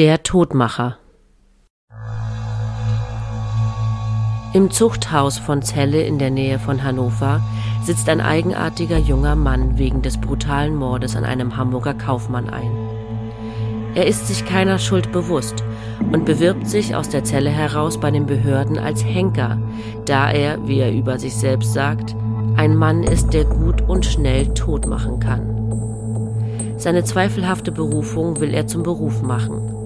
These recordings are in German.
Der Todmacher Im Zuchthaus von Celle in der Nähe von Hannover sitzt ein eigenartiger junger Mann wegen des brutalen Mordes an einem Hamburger Kaufmann ein. Er ist sich keiner Schuld bewusst und bewirbt sich aus der Zelle heraus bei den Behörden als Henker, da er, wie er über sich selbst sagt, ein Mann ist, der gut und schnell tot machen kann. Seine zweifelhafte Berufung will er zum Beruf machen.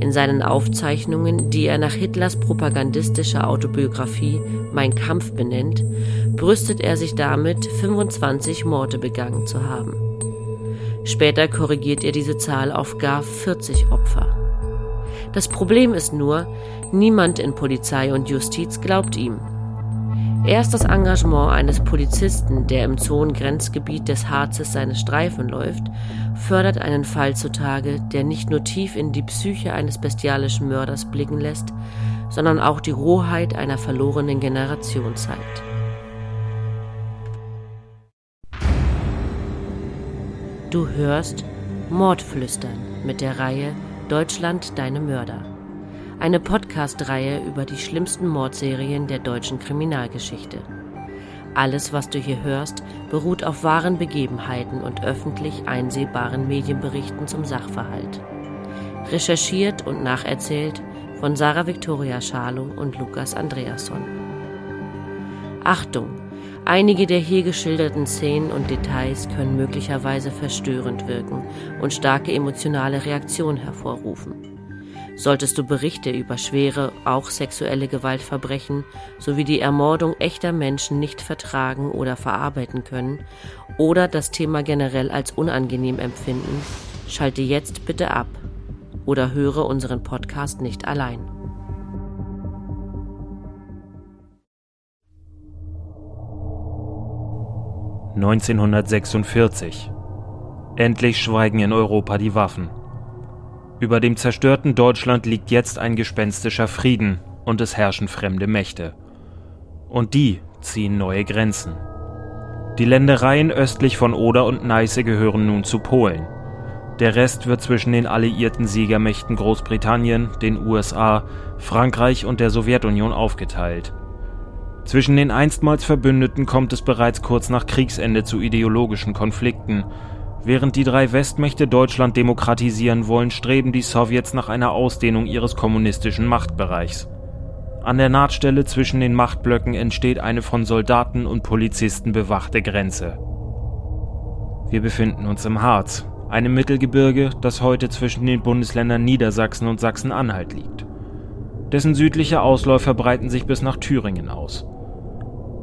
In seinen Aufzeichnungen, die er nach Hitlers propagandistischer Autobiografie Mein Kampf benennt, brüstet er sich damit, 25 Morde begangen zu haben. Später korrigiert er diese Zahl auf gar 40 Opfer. Das Problem ist nur, niemand in Polizei und Justiz glaubt ihm. Erst das Engagement eines Polizisten, der im Zonengrenzgebiet des Harzes seine Streifen läuft, fördert einen Fall zutage, der nicht nur tief in die Psyche eines bestialischen Mörders blicken lässt, sondern auch die Rohheit einer verlorenen Generation zeigt. Du hörst Mordflüstern mit der Reihe Deutschland deine Mörder. Eine Podcast-Reihe über die schlimmsten Mordserien der deutschen Kriminalgeschichte. Alles, was du hier hörst, beruht auf wahren Begebenheiten und öffentlich einsehbaren Medienberichten zum Sachverhalt. Recherchiert und nacherzählt von Sarah Victoria Schalow und Lukas Andreasson. Achtung! Einige der hier geschilderten Szenen und Details können möglicherweise verstörend wirken und starke emotionale Reaktionen hervorrufen. Solltest du Berichte über schwere, auch sexuelle Gewaltverbrechen sowie die Ermordung echter Menschen nicht vertragen oder verarbeiten können oder das Thema generell als unangenehm empfinden, schalte jetzt bitte ab oder höre unseren Podcast nicht allein. 1946. Endlich schweigen in Europa die Waffen. Über dem zerstörten Deutschland liegt jetzt ein gespenstischer Frieden und es herrschen fremde Mächte. Und die ziehen neue Grenzen. Die Ländereien östlich von Oder und Neiße gehören nun zu Polen. Der Rest wird zwischen den alliierten Siegermächten Großbritannien, den USA, Frankreich und der Sowjetunion aufgeteilt. Zwischen den einstmals Verbündeten kommt es bereits kurz nach Kriegsende zu ideologischen Konflikten. Während die drei Westmächte Deutschland demokratisieren wollen, streben die Sowjets nach einer Ausdehnung ihres kommunistischen Machtbereichs. An der Nahtstelle zwischen den Machtblöcken entsteht eine von Soldaten und Polizisten bewachte Grenze. Wir befinden uns im Harz, einem Mittelgebirge, das heute zwischen den Bundesländern Niedersachsen und Sachsen-Anhalt liegt. Dessen südliche Ausläufer breiten sich bis nach Thüringen aus.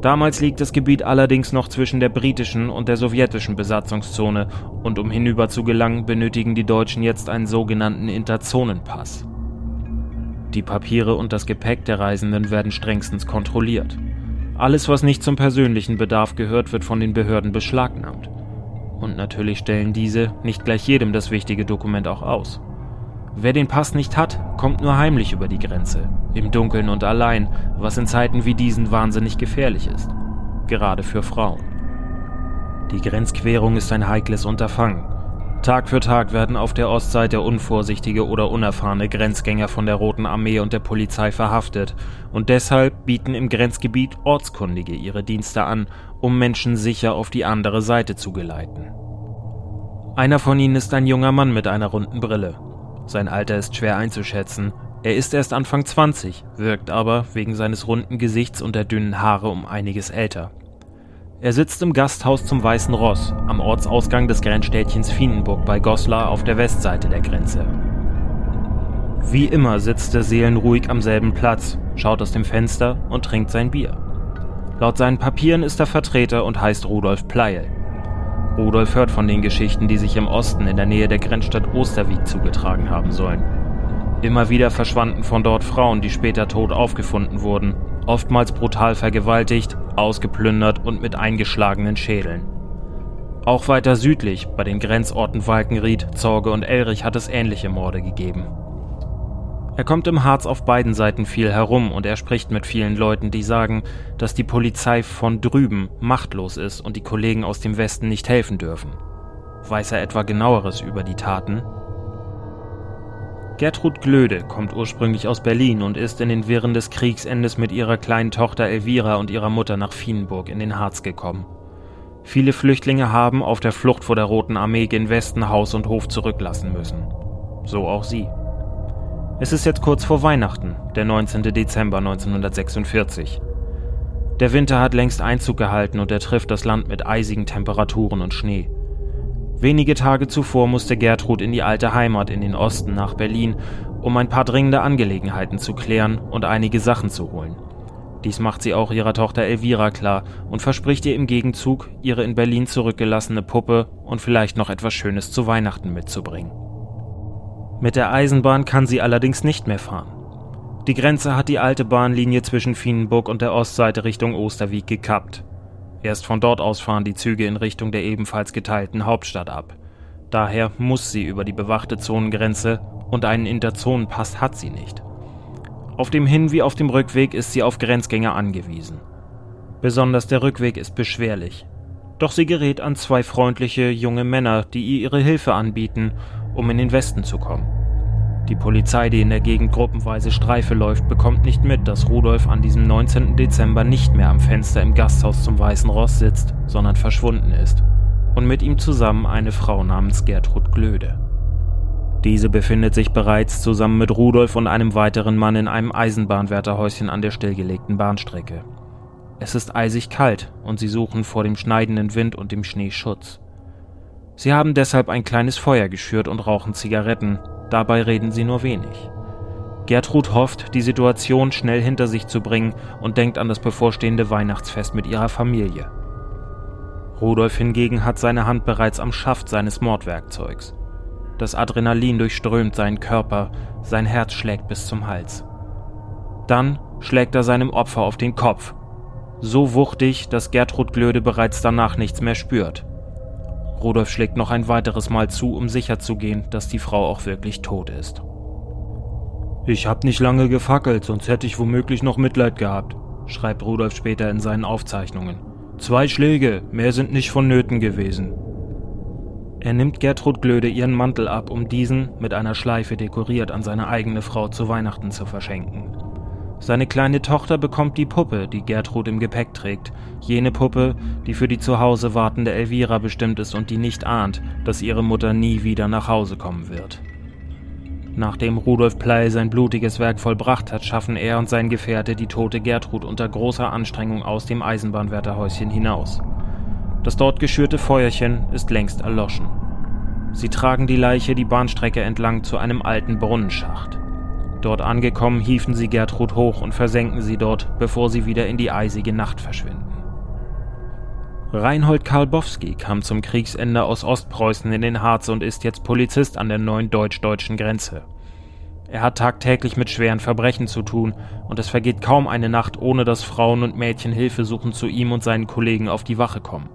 Damals liegt das Gebiet allerdings noch zwischen der britischen und der sowjetischen Besatzungszone und um hinüber zu gelangen, benötigen die Deutschen jetzt einen sogenannten Interzonenpass. Die Papiere und das Gepäck der Reisenden werden strengstens kontrolliert. Alles, was nicht zum persönlichen Bedarf gehört, wird von den Behörden beschlagnahmt. Und natürlich stellen diese nicht gleich jedem das wichtige Dokument auch aus. Wer den Pass nicht hat, kommt nur heimlich über die Grenze, im Dunkeln und allein, was in Zeiten wie diesen wahnsinnig gefährlich ist, gerade für Frauen. Die Grenzquerung ist ein heikles Unterfangen. Tag für Tag werden auf der Ostseite unvorsichtige oder unerfahrene Grenzgänger von der Roten Armee und der Polizei verhaftet, und deshalb bieten im Grenzgebiet Ortskundige ihre Dienste an, um Menschen sicher auf die andere Seite zu geleiten. Einer von ihnen ist ein junger Mann mit einer runden Brille, sein Alter ist schwer einzuschätzen. Er ist erst Anfang 20, wirkt aber wegen seines runden Gesichts und der dünnen Haare um einiges älter. Er sitzt im Gasthaus zum Weißen Ross am Ortsausgang des Grenzstädtchens Fienenburg bei Goslar auf der Westseite der Grenze. Wie immer sitzt er seelenruhig am selben Platz, schaut aus dem Fenster und trinkt sein Bier. Laut seinen Papieren ist er Vertreter und heißt Rudolf Pleil. Rudolf hört von den Geschichten, die sich im Osten in der Nähe der Grenzstadt Osterwieck zugetragen haben sollen. Immer wieder verschwanden von dort Frauen, die später tot aufgefunden wurden, oftmals brutal vergewaltigt, ausgeplündert und mit eingeschlagenen Schädeln. Auch weiter südlich, bei den Grenzorten Walkenried, Zorge und Elrich, hat es ähnliche Morde gegeben. Er kommt im Harz auf beiden Seiten viel herum und er spricht mit vielen Leuten, die sagen, dass die Polizei von drüben machtlos ist und die Kollegen aus dem Westen nicht helfen dürfen. Weiß er etwa genaueres über die Taten? Gertrud Glöde kommt ursprünglich aus Berlin und ist in den Wirren des Kriegsendes mit ihrer kleinen Tochter Elvira und ihrer Mutter nach Fienburg in den Harz gekommen. Viele Flüchtlinge haben auf der Flucht vor der Roten Armee gen Westen Haus und Hof zurücklassen müssen. So auch sie. Es ist jetzt kurz vor Weihnachten, der 19. Dezember 1946. Der Winter hat längst Einzug gehalten und er trifft das Land mit eisigen Temperaturen und Schnee. Wenige Tage zuvor musste Gertrud in die alte Heimat in den Osten nach Berlin, um ein paar dringende Angelegenheiten zu klären und einige Sachen zu holen. Dies macht sie auch ihrer Tochter Elvira klar und verspricht ihr im Gegenzug, ihre in Berlin zurückgelassene Puppe und vielleicht noch etwas Schönes zu Weihnachten mitzubringen. Mit der Eisenbahn kann sie allerdings nicht mehr fahren. Die Grenze hat die alte Bahnlinie zwischen Fienenburg und der Ostseite Richtung Osterwieck gekappt. Erst von dort aus fahren die Züge in Richtung der ebenfalls geteilten Hauptstadt ab. Daher muss sie über die bewachte Zonengrenze und einen Interzonenpass hat sie nicht. Auf dem Hin- wie auf dem Rückweg ist sie auf Grenzgänger angewiesen. Besonders der Rückweg ist beschwerlich. Doch sie gerät an zwei freundliche junge Männer, die ihr ihre Hilfe anbieten, um in den Westen zu kommen. Die Polizei, die in der Gegend gruppenweise Streife läuft, bekommt nicht mit, dass Rudolf an diesem 19. Dezember nicht mehr am Fenster im Gasthaus zum Weißen Ross sitzt, sondern verschwunden ist. Und mit ihm zusammen eine Frau namens Gertrud Glöde. Diese befindet sich bereits zusammen mit Rudolf und einem weiteren Mann in einem Eisenbahnwärterhäuschen an der stillgelegten Bahnstrecke. Es ist eisig kalt und sie suchen vor dem schneidenden Wind und dem Schnee Schutz. Sie haben deshalb ein kleines Feuer geschürt und rauchen Zigaretten, Dabei reden sie nur wenig. Gertrud hofft, die Situation schnell hinter sich zu bringen und denkt an das bevorstehende Weihnachtsfest mit ihrer Familie. Rudolf hingegen hat seine Hand bereits am Schaft seines Mordwerkzeugs. Das Adrenalin durchströmt seinen Körper, sein Herz schlägt bis zum Hals. Dann schlägt er seinem Opfer auf den Kopf. So wuchtig, dass Gertrud Glöde bereits danach nichts mehr spürt. Rudolf schlägt noch ein weiteres Mal zu, um sicherzugehen, dass die Frau auch wirklich tot ist. Ich hab nicht lange gefackelt, sonst hätte ich womöglich noch Mitleid gehabt, schreibt Rudolf später in seinen Aufzeichnungen. Zwei Schläge, mehr sind nicht vonnöten gewesen. Er nimmt Gertrud Glöde ihren Mantel ab, um diesen, mit einer Schleife dekoriert, an seine eigene Frau zu Weihnachten zu verschenken. Seine kleine Tochter bekommt die Puppe, die Gertrud im Gepäck trägt, jene Puppe, die für die zu Hause wartende Elvira bestimmt ist und die nicht ahnt, dass ihre Mutter nie wieder nach Hause kommen wird. Nachdem Rudolf Pley sein blutiges Werk vollbracht hat, schaffen er und sein Gefährte die tote Gertrud unter großer Anstrengung aus dem Eisenbahnwärterhäuschen hinaus. Das dort geschürte Feuerchen ist längst erloschen. Sie tragen die Leiche die Bahnstrecke entlang zu einem alten Brunnenschacht. Dort angekommen, hiefen sie Gertrud hoch und versenken sie dort, bevor sie wieder in die eisige Nacht verschwinden. Reinhold Karlbowski kam zum Kriegsende aus Ostpreußen in den Harz und ist jetzt Polizist an der neuen deutsch-deutschen Grenze. Er hat tagtäglich mit schweren Verbrechen zu tun und es vergeht kaum eine Nacht, ohne dass Frauen und Mädchen Hilfe suchen zu ihm und seinen Kollegen auf die Wache kommen.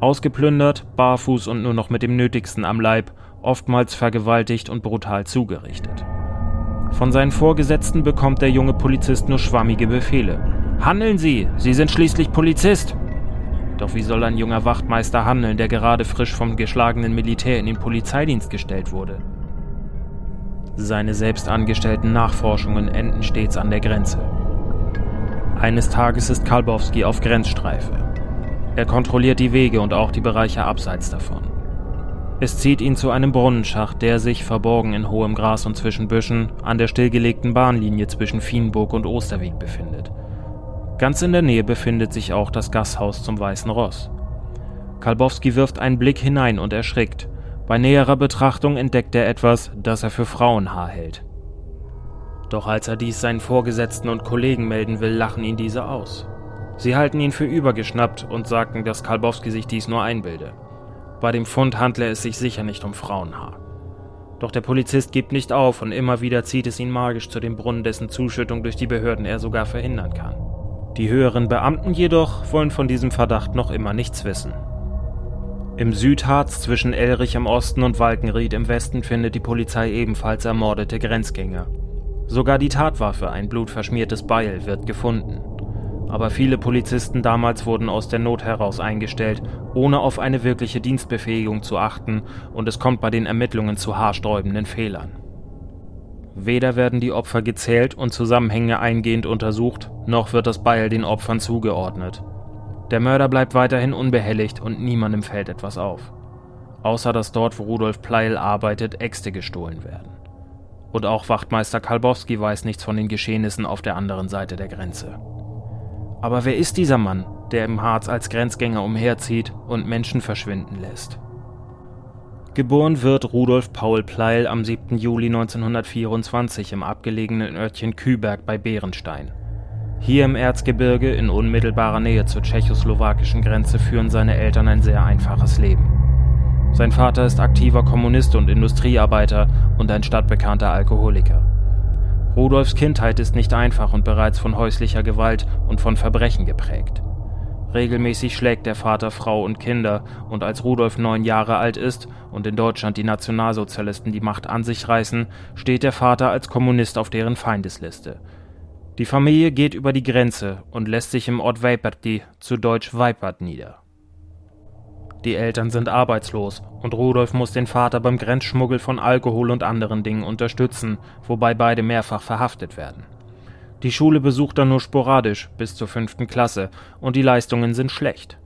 Ausgeplündert, barfuß und nur noch mit dem Nötigsten am Leib, oftmals vergewaltigt und brutal zugerichtet. Von seinen Vorgesetzten bekommt der junge Polizist nur schwammige Befehle. Handeln Sie! Sie sind schließlich Polizist! Doch wie soll ein junger Wachtmeister handeln, der gerade frisch vom geschlagenen Militär in den Polizeidienst gestellt wurde? Seine selbst angestellten Nachforschungen enden stets an der Grenze. Eines Tages ist Kalbowski auf Grenzstreife. Er kontrolliert die Wege und auch die Bereiche abseits davon. Es zieht ihn zu einem Brunnenschacht, der sich, verborgen in hohem Gras und zwischen Büschen, an der stillgelegten Bahnlinie zwischen Fienburg und Osterweg befindet. Ganz in der Nähe befindet sich auch das Gasthaus zum Weißen Ross. Kalbowski wirft einen Blick hinein und erschrickt. Bei näherer Betrachtung entdeckt er etwas, das er für Frauenhaar hält. Doch als er dies seinen Vorgesetzten und Kollegen melden will, lachen ihn diese aus. Sie halten ihn für übergeschnappt und sagen, dass Kalbowski sich dies nur einbilde. Bei dem Fund handle es sich sicher nicht um Frauenhaar. Doch der Polizist gibt nicht auf und immer wieder zieht es ihn magisch zu dem Brunnen, dessen Zuschüttung durch die Behörden er sogar verhindern kann. Die höheren Beamten jedoch wollen von diesem Verdacht noch immer nichts wissen. Im Südharz zwischen Elrich im Osten und Walkenried im Westen findet die Polizei ebenfalls ermordete Grenzgänger. Sogar die Tatwaffe, ein blutverschmiertes Beil, wird gefunden aber viele Polizisten damals wurden aus der Not heraus eingestellt, ohne auf eine wirkliche Dienstbefähigung zu achten, und es kommt bei den Ermittlungen zu haarsträubenden Fehlern. Weder werden die Opfer gezählt und Zusammenhänge eingehend untersucht, noch wird das Beil den Opfern zugeordnet. Der Mörder bleibt weiterhin unbehelligt und niemandem fällt etwas auf. Außer dass dort, wo Rudolf Pleil arbeitet, Äxte gestohlen werden. Und auch Wachtmeister Kalbowski weiß nichts von den Geschehnissen auf der anderen Seite der Grenze. Aber wer ist dieser Mann, der im Harz als Grenzgänger umherzieht und Menschen verschwinden lässt? Geboren wird Rudolf Paul Pleil am 7. Juli 1924 im abgelegenen Örtchen Küberg bei Bärenstein. Hier im Erzgebirge in unmittelbarer Nähe zur tschechoslowakischen Grenze führen seine Eltern ein sehr einfaches Leben. Sein Vater ist aktiver Kommunist und Industriearbeiter und ein stadtbekannter Alkoholiker. Rudolfs Kindheit ist nicht einfach und bereits von häuslicher Gewalt und von Verbrechen geprägt. Regelmäßig schlägt der Vater Frau und Kinder, und als Rudolf neun Jahre alt ist und in Deutschland die Nationalsozialisten die Macht an sich reißen, steht der Vater als Kommunist auf deren Feindesliste. Die Familie geht über die Grenze und lässt sich im Ort Weiperti, zu Deutsch Weipert, nieder. Die Eltern sind arbeitslos und Rudolf muss den Vater beim Grenzschmuggel von Alkohol und anderen Dingen unterstützen, wobei beide mehrfach verhaftet werden. Die Schule besucht er nur sporadisch bis zur fünften Klasse und die Leistungen sind schlecht.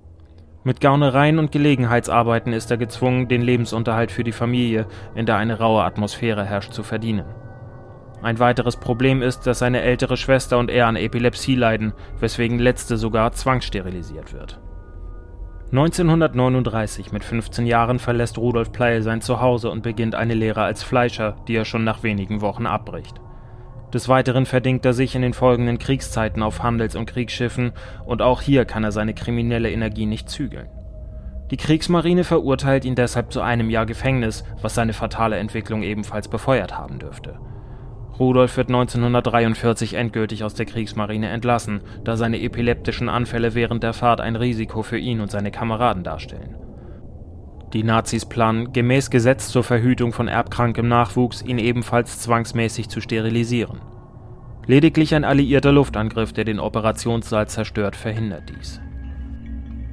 Mit Gaunereien und Gelegenheitsarbeiten ist er gezwungen, den Lebensunterhalt für die Familie, in der eine raue Atmosphäre herrscht, zu verdienen. Ein weiteres Problem ist, dass seine ältere Schwester und er an Epilepsie leiden, weswegen letzte sogar zwangssterilisiert wird. 1939 mit 15 Jahren verlässt Rudolf Pleil sein Zuhause und beginnt eine Lehre als Fleischer, die er schon nach wenigen Wochen abbricht. Des Weiteren verdingt er sich in den folgenden Kriegszeiten auf Handels- und Kriegsschiffen und auch hier kann er seine kriminelle Energie nicht zügeln. Die Kriegsmarine verurteilt ihn deshalb zu einem Jahr Gefängnis, was seine fatale Entwicklung ebenfalls befeuert haben dürfte. Rudolf wird 1943 endgültig aus der Kriegsmarine entlassen, da seine epileptischen Anfälle während der Fahrt ein Risiko für ihn und seine Kameraden darstellen. Die Nazis planen, gemäß Gesetz zur Verhütung von erbkrankem Nachwuchs, ihn ebenfalls zwangsmäßig zu sterilisieren. Lediglich ein alliierter Luftangriff, der den Operationssaal zerstört, verhindert dies.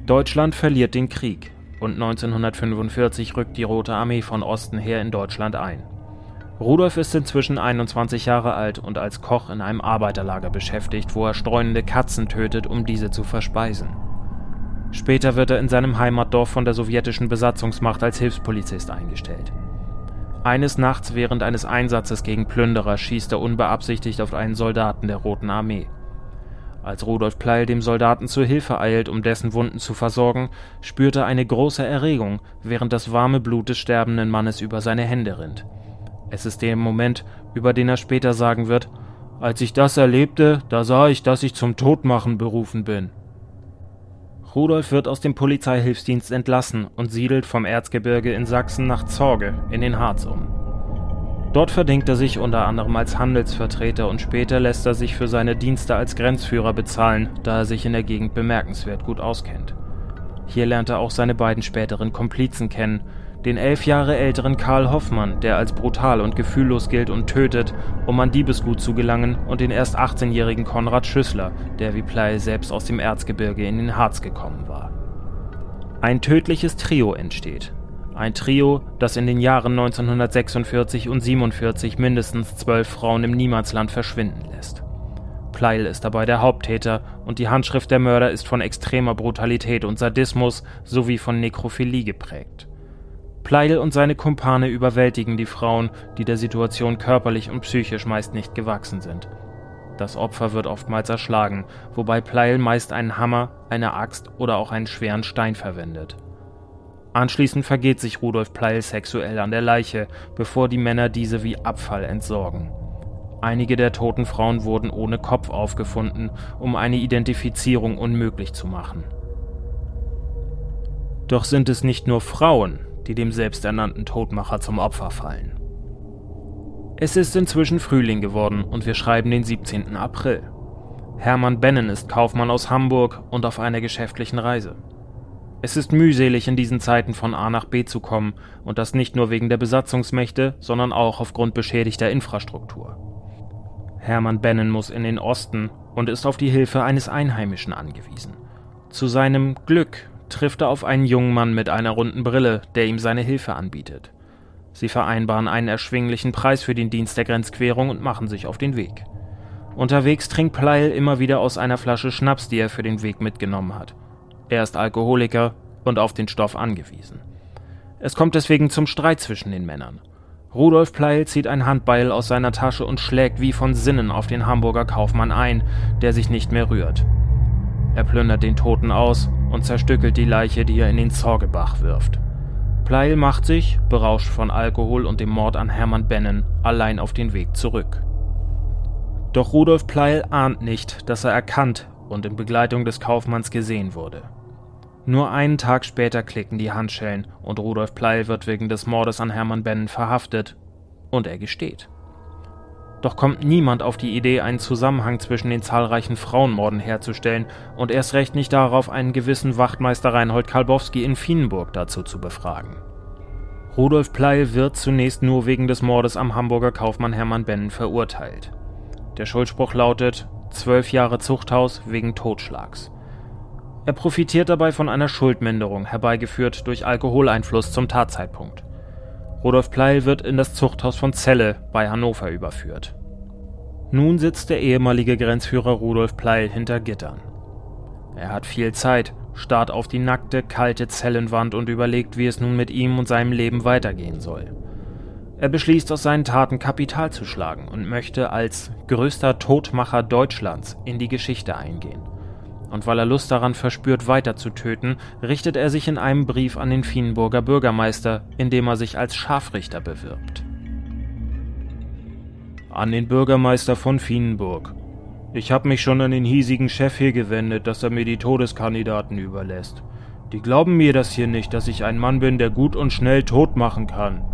Deutschland verliert den Krieg und 1945 rückt die Rote Armee von Osten her in Deutschland ein. Rudolf ist inzwischen 21 Jahre alt und als Koch in einem Arbeiterlager beschäftigt, wo er streunende Katzen tötet, um diese zu verspeisen. Später wird er in seinem Heimatdorf von der sowjetischen Besatzungsmacht als Hilfspolizist eingestellt. Eines Nachts während eines Einsatzes gegen Plünderer schießt er unbeabsichtigt auf einen Soldaten der Roten Armee. Als Rudolf Pleil dem Soldaten zur Hilfe eilt, um dessen Wunden zu versorgen, spürt er eine große Erregung, während das warme Blut des sterbenden Mannes über seine Hände rinnt. Es ist der Moment, über den er später sagen wird, als ich das erlebte, da sah ich, dass ich zum Todmachen berufen bin. Rudolf wird aus dem Polizeihilfsdienst entlassen und siedelt vom Erzgebirge in Sachsen nach Zorge in den Harz um. Dort verdingt er sich unter anderem als Handelsvertreter und später lässt er sich für seine Dienste als Grenzführer bezahlen, da er sich in der Gegend bemerkenswert gut auskennt. Hier lernt er auch seine beiden späteren Komplizen kennen, den elf Jahre älteren Karl Hoffmann, der als brutal und gefühllos gilt und tötet, um an Diebesgut zu gelangen, und den erst 18-jährigen Konrad Schüssler, der wie Pley selbst aus dem Erzgebirge in den Harz gekommen war. Ein tödliches Trio entsteht. Ein Trio, das in den Jahren 1946 und 47 mindestens zwölf Frauen im Niemandsland verschwinden lässt. Pleil ist dabei der Haupttäter und die Handschrift der Mörder ist von extremer Brutalität und Sadismus sowie von Nekrophilie geprägt. Pleil und seine Kumpane überwältigen die Frauen, die der Situation körperlich und psychisch meist nicht gewachsen sind. Das Opfer wird oftmals erschlagen, wobei Pleil meist einen Hammer, eine Axt oder auch einen schweren Stein verwendet. Anschließend vergeht sich Rudolf Pleil sexuell an der Leiche, bevor die Männer diese wie Abfall entsorgen. Einige der toten Frauen wurden ohne Kopf aufgefunden, um eine Identifizierung unmöglich zu machen. Doch sind es nicht nur Frauen, die dem selbsternannten Todmacher zum Opfer fallen. Es ist inzwischen Frühling geworden und wir schreiben den 17. April. Hermann Bennen ist Kaufmann aus Hamburg und auf einer geschäftlichen Reise. Es ist mühselig in diesen Zeiten von A nach B zu kommen und das nicht nur wegen der Besatzungsmächte, sondern auch aufgrund beschädigter Infrastruktur. Hermann Bennen muss in den Osten und ist auf die Hilfe eines Einheimischen angewiesen. Zu seinem Glück trifft er auf einen jungen Mann mit einer runden Brille, der ihm seine Hilfe anbietet. Sie vereinbaren einen erschwinglichen Preis für den Dienst der Grenzquerung und machen sich auf den Weg. Unterwegs trinkt Pleil immer wieder aus einer Flasche Schnaps, die er für den Weg mitgenommen hat. Er ist Alkoholiker und auf den Stoff angewiesen. Es kommt deswegen zum Streit zwischen den Männern. Rudolf Pleil zieht ein Handbeil aus seiner Tasche und schlägt wie von Sinnen auf den Hamburger Kaufmann ein, der sich nicht mehr rührt. Er plündert den Toten aus und zerstückelt die Leiche, die er in den Zorgebach wirft. Pleil macht sich, berauscht von Alkohol und dem Mord an Hermann Bennen, allein auf den Weg zurück. Doch Rudolf Pleil ahnt nicht, dass er erkannt und in Begleitung des Kaufmanns gesehen wurde. Nur einen Tag später klicken die Handschellen und Rudolf Pleil wird wegen des Mordes an Hermann Bennen verhaftet und er gesteht. Doch kommt niemand auf die Idee, einen Zusammenhang zwischen den zahlreichen Frauenmorden herzustellen und erst recht nicht darauf, einen gewissen Wachtmeister Reinhold Kalbowski in Fienenburg dazu zu befragen. Rudolf Pleil wird zunächst nur wegen des Mordes am Hamburger Kaufmann Hermann Bennen verurteilt. Der Schuldspruch lautet zwölf Jahre Zuchthaus wegen Totschlags. Er profitiert dabei von einer Schuldminderung, herbeigeführt durch Alkoholeinfluss zum Tatzeitpunkt. Rudolf Pleil wird in das Zuchthaus von Celle bei Hannover überführt. Nun sitzt der ehemalige Grenzführer Rudolf Pleil hinter Gittern. Er hat viel Zeit, starrt auf die nackte, kalte Zellenwand und überlegt, wie es nun mit ihm und seinem Leben weitergehen soll. Er beschließt, aus seinen Taten Kapital zu schlagen und möchte als größter Todmacher Deutschlands in die Geschichte eingehen und weil er Lust daran verspürt, weiter zu töten, richtet er sich in einem Brief an den Fienburger Bürgermeister, in dem er sich als Scharfrichter bewirbt. An den Bürgermeister von Fienburg. Ich habe mich schon an den hiesigen Chef hier gewendet, dass er mir die Todeskandidaten überlässt. Die glauben mir das hier nicht, dass ich ein Mann bin, der gut und schnell tot machen kann.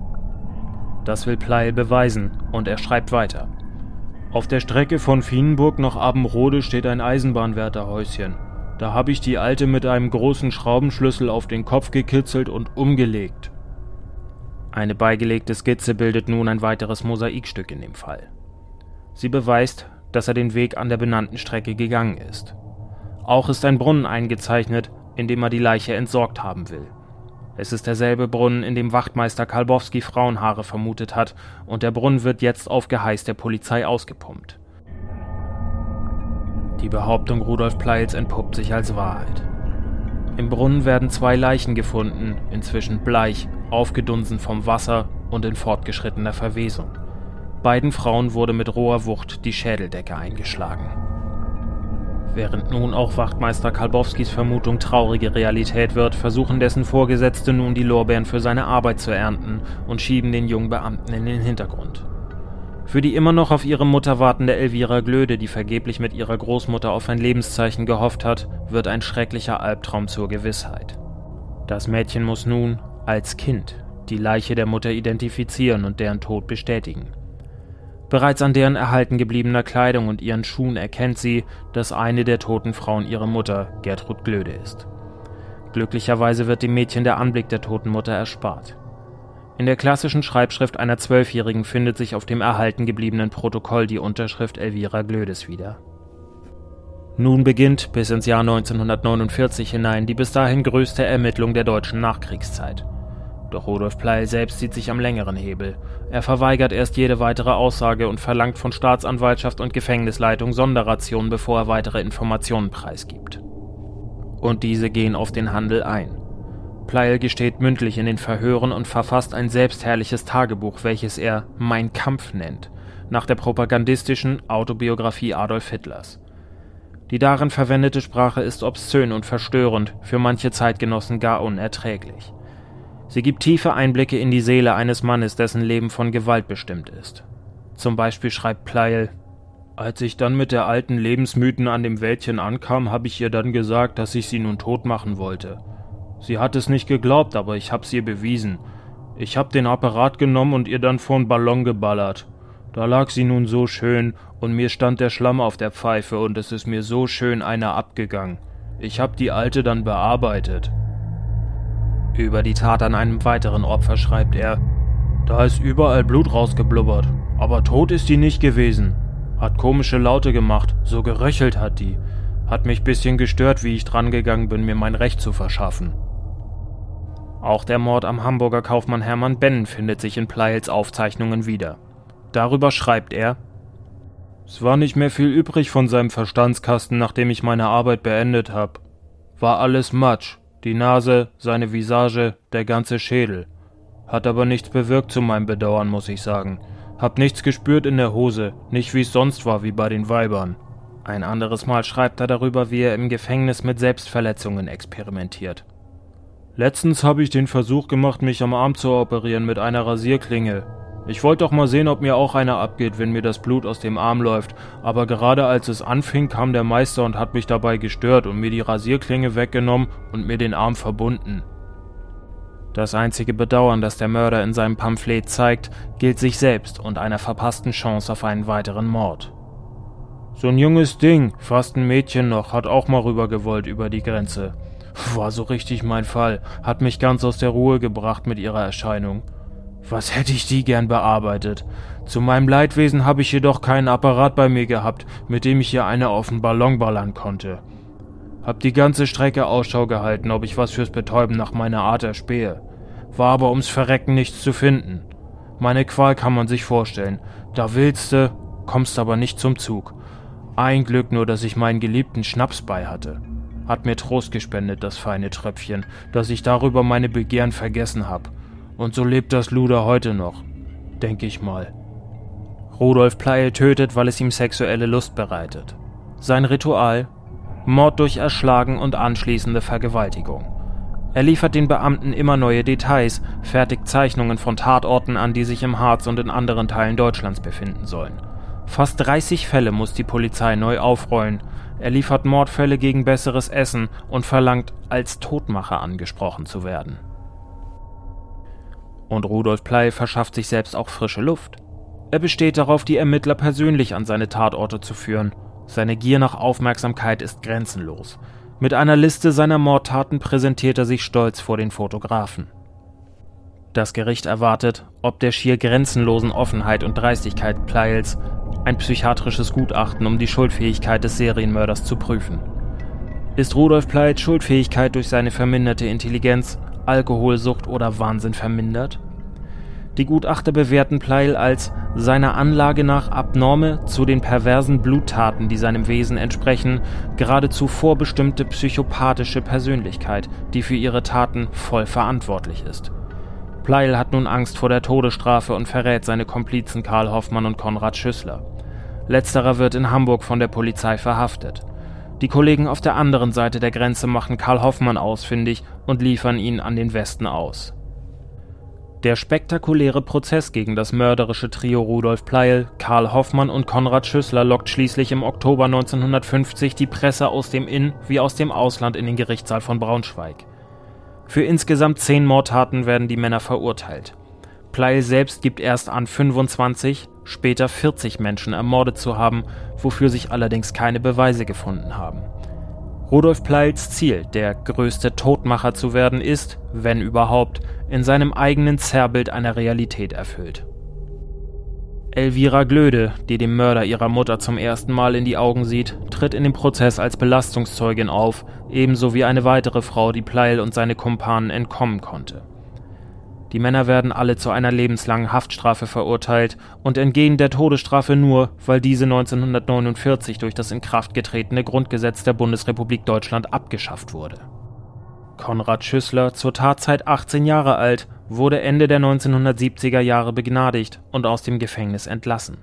Das will Pleil beweisen, und er schreibt weiter. Auf der Strecke von Fienenburg nach Abenrode steht ein Eisenbahnwärterhäuschen. Da habe ich die Alte mit einem großen Schraubenschlüssel auf den Kopf gekitzelt und umgelegt. Eine beigelegte Skizze bildet nun ein weiteres Mosaikstück in dem Fall. Sie beweist, dass er den Weg an der benannten Strecke gegangen ist. Auch ist ein Brunnen eingezeichnet, in dem er die Leiche entsorgt haben will. Es ist derselbe Brunnen, in dem Wachtmeister Kalbowski Frauenhaare vermutet hat, und der Brunnen wird jetzt auf Geheiß der Polizei ausgepumpt. Die Behauptung Rudolf Pleils entpuppt sich als Wahrheit. Im Brunnen werden zwei Leichen gefunden, inzwischen bleich, aufgedunsen vom Wasser und in fortgeschrittener Verwesung. Beiden Frauen wurde mit roher Wucht die Schädeldecke eingeschlagen. Während nun auch Wachtmeister Kalbowskis Vermutung traurige Realität wird, versuchen dessen Vorgesetzte nun die Lorbeeren für seine Arbeit zu ernten und schieben den jungen Beamten in den Hintergrund. Für die immer noch auf ihre Mutter wartende Elvira Glöde, die vergeblich mit ihrer Großmutter auf ein Lebenszeichen gehofft hat, wird ein schrecklicher Albtraum zur Gewissheit. Das Mädchen muss nun, als Kind, die Leiche der Mutter identifizieren und deren Tod bestätigen. Bereits an deren erhalten gebliebener Kleidung und ihren Schuhen erkennt sie, dass eine der toten Frauen ihre Mutter, Gertrud Glöde, ist. Glücklicherweise wird dem Mädchen der Anblick der toten Mutter erspart. In der klassischen Schreibschrift einer Zwölfjährigen findet sich auf dem erhalten gebliebenen Protokoll die Unterschrift Elvira Glödes wieder. Nun beginnt bis ins Jahr 1949 hinein die bis dahin größte Ermittlung der deutschen Nachkriegszeit. Doch Rudolf Pleil selbst sieht sich am längeren Hebel. Er verweigert erst jede weitere Aussage und verlangt von Staatsanwaltschaft und Gefängnisleitung Sonderrationen, bevor er weitere Informationen preisgibt. Und diese gehen auf den Handel ein. Pleil gesteht mündlich in den Verhören und verfasst ein selbstherrliches Tagebuch, welches er Mein Kampf nennt, nach der propagandistischen Autobiografie Adolf Hitlers. Die darin verwendete Sprache ist obszön und verstörend, für manche Zeitgenossen gar unerträglich. Sie gibt tiefe Einblicke in die Seele eines Mannes, dessen Leben von Gewalt bestimmt ist. Zum Beispiel schreibt Pleil, als ich dann mit der alten Lebensmythen an dem Wäldchen ankam, habe ich ihr dann gesagt, dass ich sie nun tot machen wollte. Sie hat es nicht geglaubt, aber ich hab's ihr bewiesen. Ich hab den Apparat genommen und ihr dann vorn Ballon geballert. Da lag sie nun so schön, und mir stand der Schlamm auf der Pfeife, und es ist mir so schön einer abgegangen. Ich hab die alte dann bearbeitet. Über die Tat an einem weiteren Opfer schreibt er, da ist überall Blut rausgeblubbert, aber tot ist die nicht gewesen. Hat komische Laute gemacht, so geröchelt hat die. Hat mich bisschen gestört, wie ich drangegangen bin, mir mein Recht zu verschaffen. Auch der Mord am Hamburger Kaufmann Hermann Bennen findet sich in Pleils Aufzeichnungen wieder. Darüber schreibt er: Es war nicht mehr viel übrig von seinem Verstandskasten, nachdem ich meine Arbeit beendet habe. War alles Matsch, die Nase, seine Visage, der ganze Schädel. Hat aber nichts bewirkt zu meinem Bedauern, muss ich sagen. Hab nichts gespürt in der Hose, nicht wie es sonst war, wie bei den Weibern. Ein anderes Mal schreibt er darüber, wie er im Gefängnis mit Selbstverletzungen experimentiert. Letztens habe ich den Versuch gemacht, mich am Arm zu operieren mit einer Rasierklinge. Ich wollte doch mal sehen, ob mir auch einer abgeht, wenn mir das Blut aus dem Arm läuft, aber gerade als es anfing, kam der Meister und hat mich dabei gestört und mir die Rasierklinge weggenommen und mir den Arm verbunden. Das einzige Bedauern, das der Mörder in seinem Pamphlet zeigt, gilt sich selbst und einer verpassten Chance auf einen weiteren Mord. So ein junges Ding, fast ein Mädchen noch, hat auch mal rüber gewollt über die Grenze. War so richtig mein Fall, hat mich ganz aus der Ruhe gebracht mit ihrer Erscheinung. Was hätte ich die gern bearbeitet? Zu meinem Leidwesen habe ich jedoch keinen Apparat bei mir gehabt, mit dem ich ihr eine auf den Ballon ballern konnte. Hab die ganze Strecke Ausschau gehalten, ob ich was fürs Betäuben nach meiner Art erspähe. War aber ums Verrecken nichts zu finden. Meine Qual kann man sich vorstellen. Da willste, kommst aber nicht zum Zug. Ein Glück nur, dass ich meinen geliebten Schnaps bei hatte. Hat mir Trost gespendet, das feine Tröpfchen, dass ich darüber meine Begehren vergessen hab. Und so lebt das Luder heute noch. Denk ich mal. Rudolf Pleil tötet, weil es ihm sexuelle Lust bereitet. Sein Ritual? Mord durch Erschlagen und anschließende Vergewaltigung. Er liefert den Beamten immer neue Details, fertigt Zeichnungen von Tatorten an, die sich im Harz und in anderen Teilen Deutschlands befinden sollen. Fast 30 Fälle muss die Polizei neu aufrollen. Er liefert Mordfälle gegen besseres Essen und verlangt, als Todmacher angesprochen zu werden. Und Rudolf Pley verschafft sich selbst auch frische Luft. Er besteht darauf, die Ermittler persönlich an seine Tatorte zu führen. Seine Gier nach Aufmerksamkeit ist grenzenlos. Mit einer Liste seiner Mordtaten präsentiert er sich stolz vor den Fotografen. Das Gericht erwartet, ob der schier grenzenlosen Offenheit und Dreistigkeit Pleiels ein psychiatrisches Gutachten, um die Schuldfähigkeit des Serienmörders zu prüfen. Ist Rudolf Pleitz Schuldfähigkeit durch seine verminderte Intelligenz, Alkoholsucht oder Wahnsinn vermindert? Die Gutachter bewerten Pleil als seiner Anlage nach abnorme, zu den perversen Bluttaten, die seinem Wesen entsprechen, geradezu vorbestimmte psychopathische Persönlichkeit, die für ihre Taten voll verantwortlich ist. Pleil hat nun Angst vor der Todesstrafe und verrät seine Komplizen Karl Hoffmann und Konrad Schüssler. Letzterer wird in Hamburg von der Polizei verhaftet. Die Kollegen auf der anderen Seite der Grenze machen Karl Hoffmann ausfindig und liefern ihn an den Westen aus. Der spektakuläre Prozess gegen das mörderische Trio Rudolf Pleil, Karl Hoffmann und Konrad Schüssler lockt schließlich im Oktober 1950 die Presse aus dem In- wie aus dem Ausland in den Gerichtssaal von Braunschweig. Für insgesamt zehn Mordtaten werden die Männer verurteilt. Pleil selbst gibt erst an 25, später 40 Menschen ermordet zu haben, wofür sich allerdings keine Beweise gefunden haben. Rudolf Pleils Ziel, der größte Todmacher zu werden, ist, wenn überhaupt, in seinem eigenen Zerrbild einer Realität erfüllt. Elvira Glöde, die dem Mörder ihrer Mutter zum ersten Mal in die Augen sieht, tritt in dem Prozess als Belastungszeugin auf, ebenso wie eine weitere Frau, die Pleil und seine Kumpanen entkommen konnte. Die Männer werden alle zu einer lebenslangen Haftstrafe verurteilt und entgehen der Todesstrafe nur, weil diese 1949 durch das in Kraft getretene Grundgesetz der Bundesrepublik Deutschland abgeschafft wurde. Konrad Schüssler, zur Tatzeit 18 Jahre alt, wurde Ende der 1970er Jahre begnadigt und aus dem Gefängnis entlassen.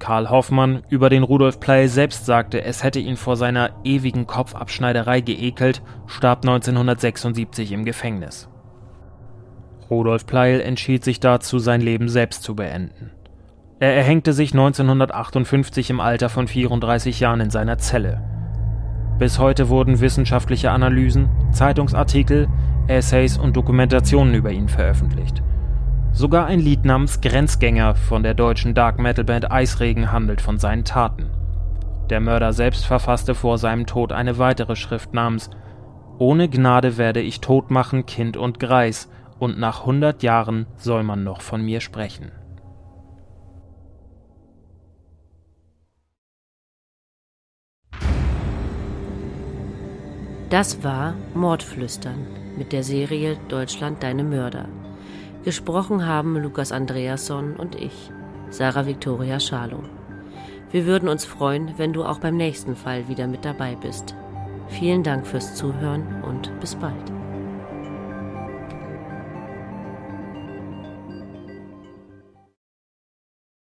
Karl Hoffmann, über den Rudolf Pley selbst sagte, es hätte ihn vor seiner ewigen Kopfabschneiderei geekelt, starb 1976 im Gefängnis. Rudolf Pleil entschied sich dazu, sein Leben selbst zu beenden. Er erhängte sich 1958 im Alter von 34 Jahren in seiner Zelle. Bis heute wurden wissenschaftliche Analysen, Zeitungsartikel, Essays und Dokumentationen über ihn veröffentlicht. Sogar ein Lied namens Grenzgänger von der deutschen Dark Metal Band Eisregen handelt von seinen Taten. Der Mörder selbst verfasste vor seinem Tod eine weitere Schrift namens Ohne Gnade werde ich tot machen Kind und Greis, und nach hundert Jahren soll man noch von mir sprechen. Das war Mordflüstern mit der Serie Deutschland deine Mörder. Gesprochen haben Lukas Andreasson und ich, Sarah Victoria Schalow. Wir würden uns freuen, wenn du auch beim nächsten Fall wieder mit dabei bist. Vielen Dank fürs Zuhören und bis bald.